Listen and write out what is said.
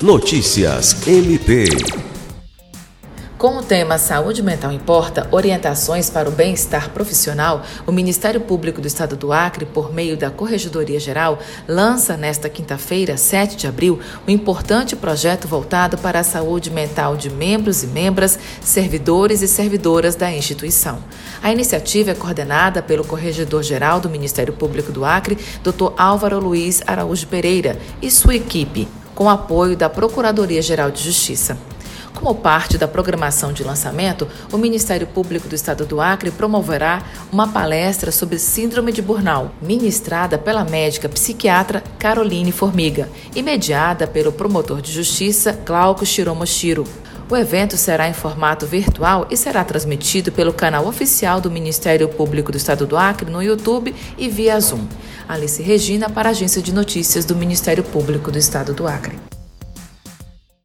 Notícias MP. Com o tema Saúde Mental Importa, orientações para o bem-estar profissional, o Ministério Público do Estado do Acre, por meio da Corregedoria Geral, lança nesta quinta-feira, 7 de abril, um importante projeto voltado para a saúde mental de membros e membras, servidores e servidoras da instituição. A iniciativa é coordenada pelo Corregedor-Geral do Ministério Público do Acre, Dr. Álvaro Luiz Araújo Pereira, e sua equipe, com apoio da Procuradoria-Geral de Justiça. Como parte da programação de lançamento, o Ministério Público do Estado do Acre promoverá uma palestra sobre síndrome de Burnout, ministrada pela médica psiquiatra Caroline Formiga e mediada pelo promotor de justiça Glauco Shiromoshiro. O evento será em formato virtual e será transmitido pelo canal oficial do Ministério Público do Estado do Acre no YouTube e via Zoom. Alice Regina para a Agência de Notícias do Ministério Público do Estado do Acre.